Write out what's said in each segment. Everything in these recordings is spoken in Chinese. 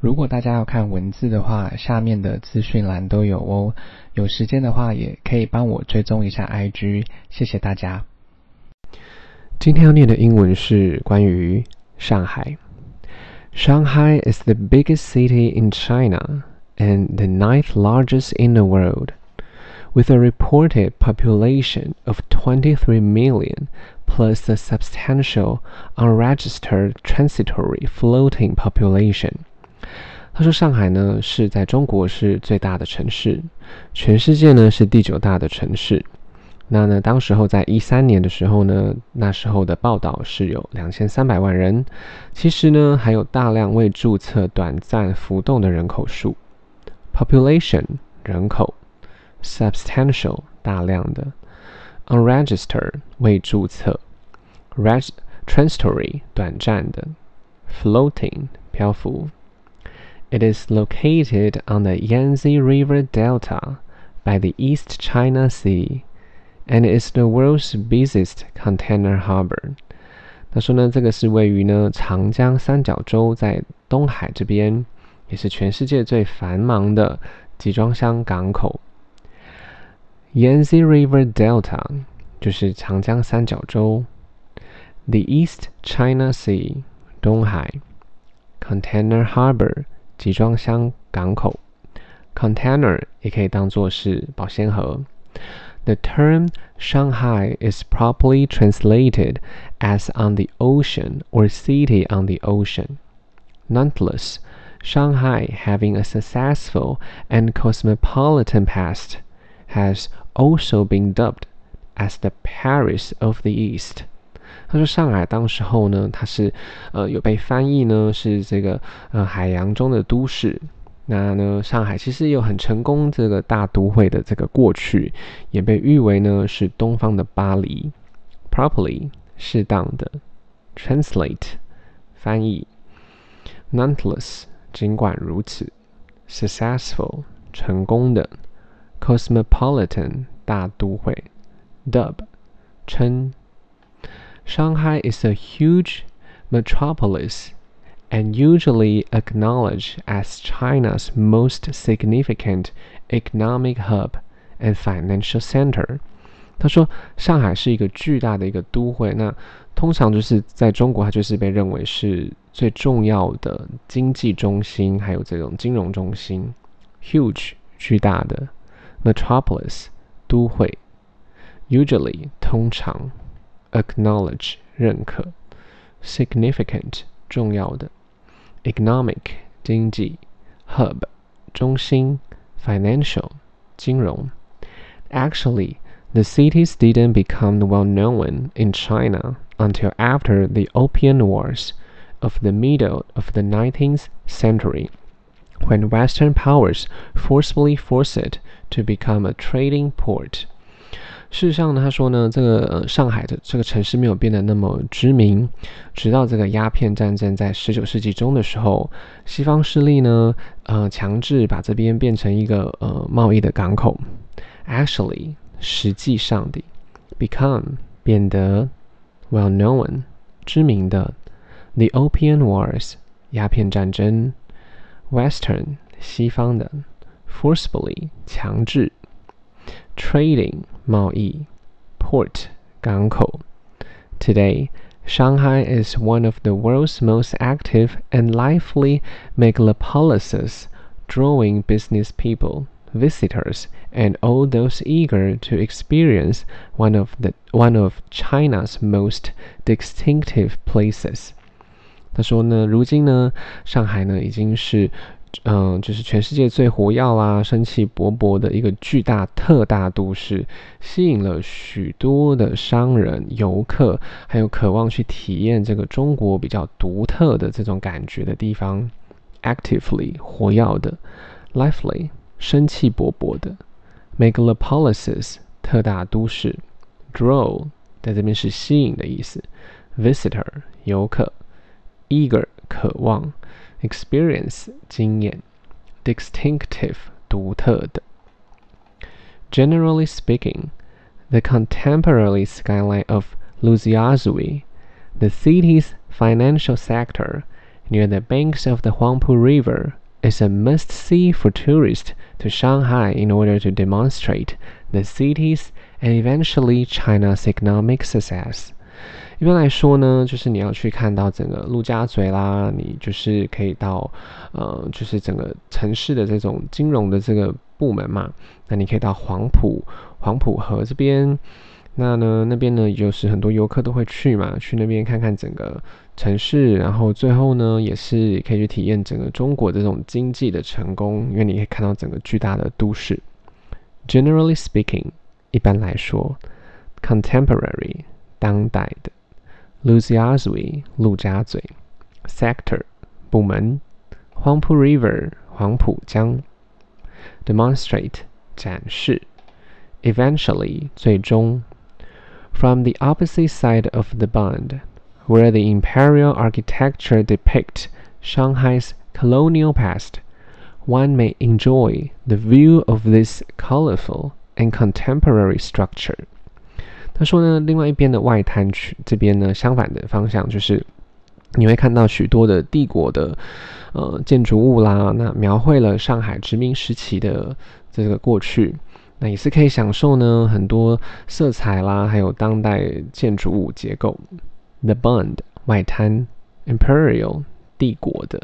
如果大家要看文字的话，下面的资讯栏都有哦。有时间的话，也可以帮我追踪一下 IG，谢谢大家。今天要念的英文是关于上海。Shanghai is the biggest city in China and the ninth largest in the world, with a reported population of 23 million, plus a substantial unregistered transitory floating population. 他说：“上海呢是在中国是最大的城市，全世界呢是第九大的城市。那呢，当时候在一三年的时候呢，那时候的报道是有两千三百万人。其实呢，还有大量未注册、短暂浮动的人口数。Population 人口，substantial 大量的，unregistered 未注册，reg transitory 短暂的，floating 漂浮。” It is located on the Yangtze River Delta by the East China Sea, and is the world's busiest container harbor. 他说呢，这个是位于呢长江三角洲在东海这边，也是全世界最繁忙的集装箱港口。Yangtze River Delta 就是长江三角洲，The East China Sea 东海，Container Harbor。 集装箱港口，container 也可以当作是保鲜盒。The term Shanghai is properly translated as on the ocean or city on the ocean. Nonetheless, Shanghai, having a successful and cosmopolitan past, has also been dubbed as the Paris of the East. 他说：“上海当时候呢，它是呃有被翻译呢，是这个呃海洋中的都市。那呢，上海其实有很成功这个大都会的这个过去，也被誉为呢是东方的巴黎。Properly 适当的，translate 翻译，nonetheless 尽管如此，successful 成功的，cosmopolitan 大都会，dub 称。” Shanghai is a huge metropolis and usually acknowledged as China's most significant economic hub and financial center。他说，上海是一个巨大的一个都会，那通常就是在中国，它就是被认为是最重要的经济中心，还有这种金融中心。Huge 巨大的，metropolis 都会，usually 通常。 acknowledge 认可，significant 重要的，economic 经济，hub 中心，financial 金融。Actually, the cities didn't become well known in China until after the Opium Wars of the middle of the 19th century, when Western powers forcibly forced it to become a trading port. 事实上呢，他说呢，这个呃上海的这个城市没有变得那么知名，直到这个鸦片战争在十九世纪中的时候，西方势力呢，呃，强制把这边变成一个呃贸易的港口。Actually，实际上的，become 变得 well known 知名的，the Opium Wars 鸦片战争，Western 西方的，forcibly 强制。Trading 贸易，port 港口。Today, Shanghai is one of the world's most active and lively megalopolises, drawing business people, visitors, and all those eager to experience one of the one of China's most distinctive places. 他说呢，如今呢，上海呢已经是。 嗯，就是全世界最活跃啦、生气勃勃的一个巨大特大都市，吸引了许多的商人、游客，还有渴望去体验这个中国比较独特的这种感觉的地方。Actively 活跃的，lively 生气勃勃的，megalopolises 特大都市，draw 在这边是吸引的意思，visitor 游客，eager 渴望。experience 经验，distinctive 独特的。Generally speaking, the contemporary skyline of Luoxiazui, the city's financial sector, near the banks of the Huangpu River is a must-see for tourists to Shanghai in order to demonstrate the city's and eventually China's economic success. 一般来说呢，就是你要去看到整个陆家嘴啦，你就是可以到，呃，就是整个城市的这种金融的这个部门嘛。那你可以到黄埔黄埔河这边，那呢那边呢，就是很多游客都会去嘛，去那边看看整个城市，然后最后呢，也是可以去体验整个中国这种经济的成功，因为你可以看到整个巨大的都市。Generally speaking，一般来说，contemporary 当代的。Lujiazui 陆家嘴，sector 部门，Huangpu River 黄浦江，demonstrate 展示，eventually 最终，from the opposite side of the bund, where the imperial architecture depicts Shanghai's colonial past, one may enjoy the view of this colorful and contemporary structure. 他说呢，另外一边的外滩区这边呢，相反的方向就是你会看到许多的帝国的呃建筑物啦，那描绘了上海殖民时期的这个过去，那也是可以享受呢很多色彩啦，还有当代建筑物结构。The Bund 外滩，Imperial 帝国的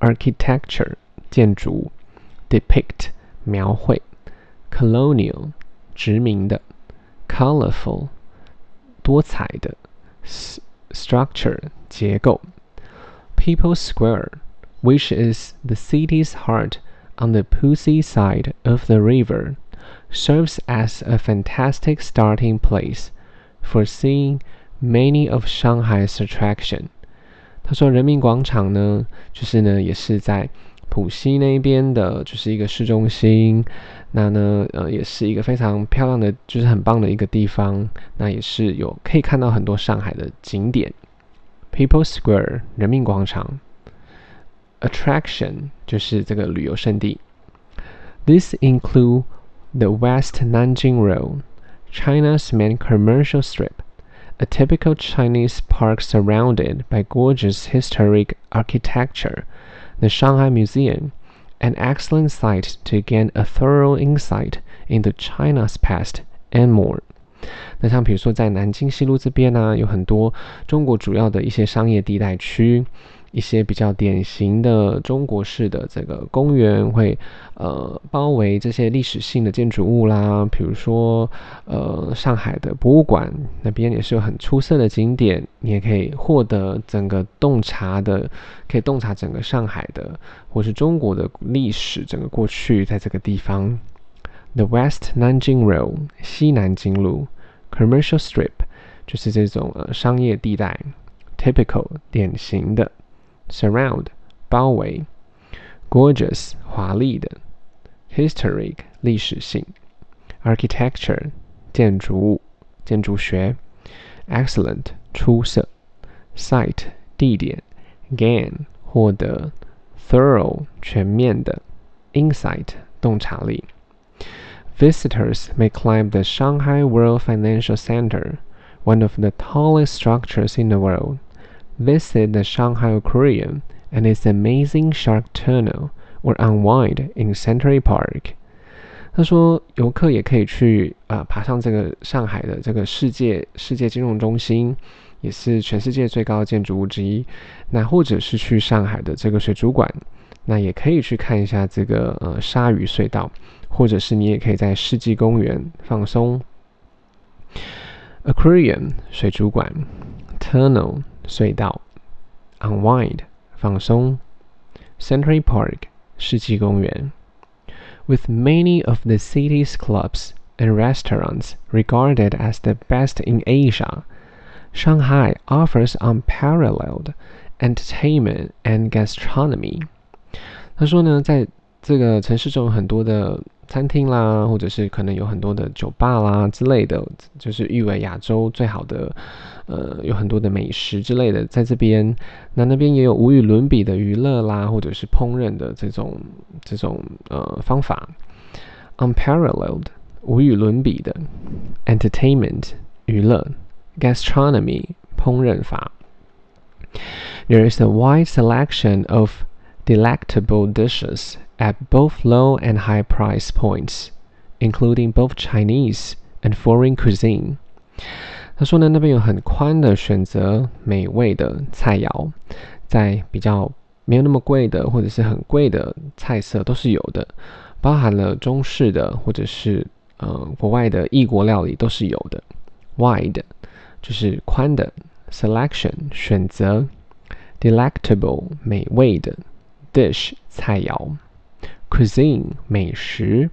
，Architecture 建筑，Depict 描绘，Colonial 殖民的。Colorful，多彩的，structure 结构。People's Square, which is the city's heart on the Puxi side of the river, serves as a fantastic starting place for seeing many of Shanghai's attraction. 他说，人民广场呢，就是呢，也是在。 浦西那边的，就是一个市中心，那呢，呃，也是一个非常漂亮的，就是很棒的一个地方。那也是有可以看到很多上海的景点，People Square 人民广场，Attraction 就是这个旅游胜地。This include the West Nanjing Road, China's main commercial strip, a typical Chinese park surrounded by gorgeous historic architecture. The Shanghai Museum, an excellent site to gain a thorough insight into China's past and more. 那像比如说在南京西路这边呢、啊，有很多中国主要的一些商业地带区。 一些比较典型的中国式的这个公园会，呃，包围这些历史性的建筑物啦，比如说，呃，上海的博物馆那边也是有很出色的景点，你也可以获得整个洞察的，可以洞察整个上海的或是中国的历史整个过去，在这个地方。The West Nanjing Road 西南京路，Commercial Strip 就是这种呃商业地带，Typical 典型的。surround 包围，gorgeous 华丽的，historic 历史性，architecture 建筑物建筑学，excellent 出色，site 地点，gain 获得，thorough 全面的，insight 洞察力。Visitors may climb the Shanghai World Financial Center, one of the tallest structures in the world. Visit the Shanghai Aquarium and its amazing shark tunnel, or unwind in Century Park。他说，游客也可以去啊、爬上这个上海的这个世界世界金融中心，也是全世界最高的建筑物之一。那或者是去上海的这个水族馆，那也可以去看一下这个呃鲨鱼隧道，或者是你也可以在世纪公园放松。Aquarium 水族馆，Tunnel。隧道，unwind 放松，Century Park 世纪公园。With many of the city's clubs and restaurants regarded as the best in Asia, Shanghai offers unparalleled entertainment and gastronomy。他说呢，在这个城市中有很多的 餐厅啦，或者是可能有很多的酒吧啦之类的，就是誉为亚洲最好的。呃，有很多的美食之类的在这边，那那边也有无与伦比的娱乐啦，或者是烹饪的这种这种呃方法，unparalleled 无与伦比的，entertainment 娱乐，gastronomy 烹饪法 There is a wide selection of delectable dishes at both low and high price points, including both Chinese and foreign cuisine. 他说呢，那边有很宽的选择，美味的菜肴，在比较没有那么贵的或者是很贵的菜色都是有的，包含了中式的或者是呃国外的异国料理都是有的。Wide 就是宽的，selection 选择，delectable 美味的，dish 菜肴 ，cuisine 美食。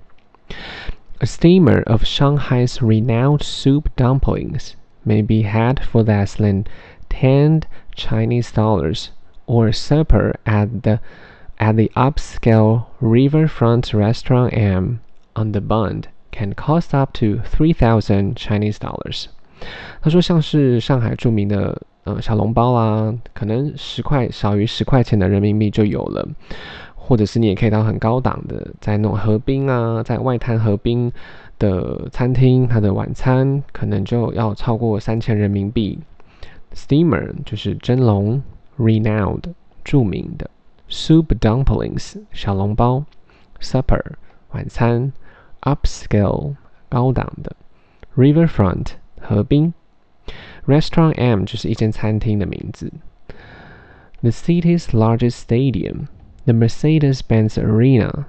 A steamer of Shanghai's renowned soup dumplings may be had for less than ten Chinese dollars. or supper at the at the upscale riverfront restaurant M on the Bund can cost up to three thousand Chinese dollars。他说，像是上海着名的呃小笼包啊，可能十块少于十块钱的人民币就有了， 或者是你也可以到很高档的，在那种河滨啊，在外滩河滨的餐厅，它的晚餐可能就要超过三千人民币。Steamer 就是蒸笼。Renowned 著名的 Soup dumplings 小笼包 Supper 晚餐 Upscale 高档的 Riverfront 河滨 Restaurant M 就是一间餐厅的名字 The city's largest stadium, the Mercedes-Benz Arena,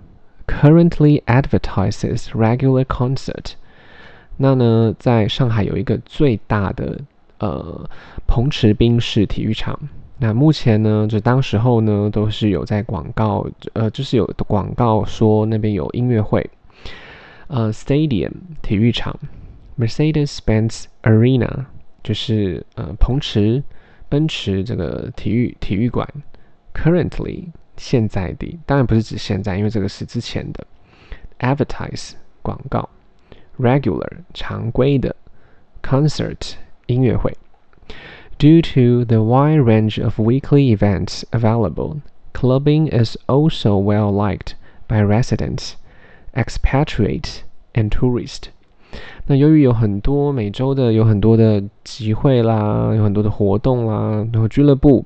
currently advertises regular concert. 那呢，在上海有一个最大的呃彭驰宾士体育场。那目前呢，就当时候呢，都是有在广告，呃，就是有广告说那边有音乐会，呃，Stadium 体育场，Mercedes-Benz Arena 就是呃彭驰奔驰这个体育体育馆，Currently 现在的，当然不是指现在，因为这个是之前的，Advertise 广告，Regular 常规的，Concert 音乐会。Due to the wide range of weekly events available, clubbing is also well liked by residents, expatriates, and tourists. 那由于有很多每周的有很多的集会啦，有很多的活动啦，然后俱乐部，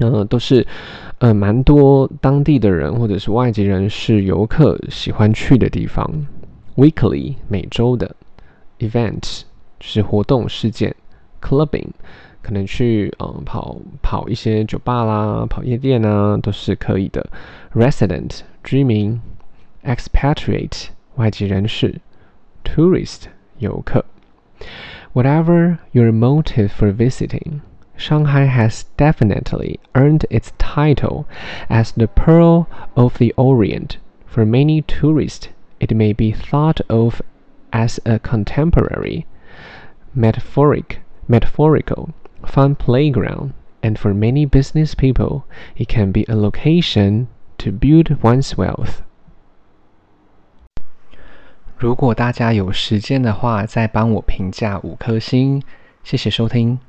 呃，都是呃蛮多当地的人或者是外籍人士游客喜欢去的地方。Weekly 每周的 event 就是活动事件，clubbing。可能去嗯跑跑一些酒吧啦，跑夜店啊，都是可以的。Resident 居民，expatriate 外籍人士，tourist 游客。Whatever your motive for visiting, Shanghai has definitely earned its title as the Pearl of the Orient. For many tourists, it may be thought of as a contemporary, metaphoric, metaphorical. Fun playground, and for many business people, it can be a location to build one's wealth. 如果大家有时间的话，再帮我评价五颗星，谢谢收听。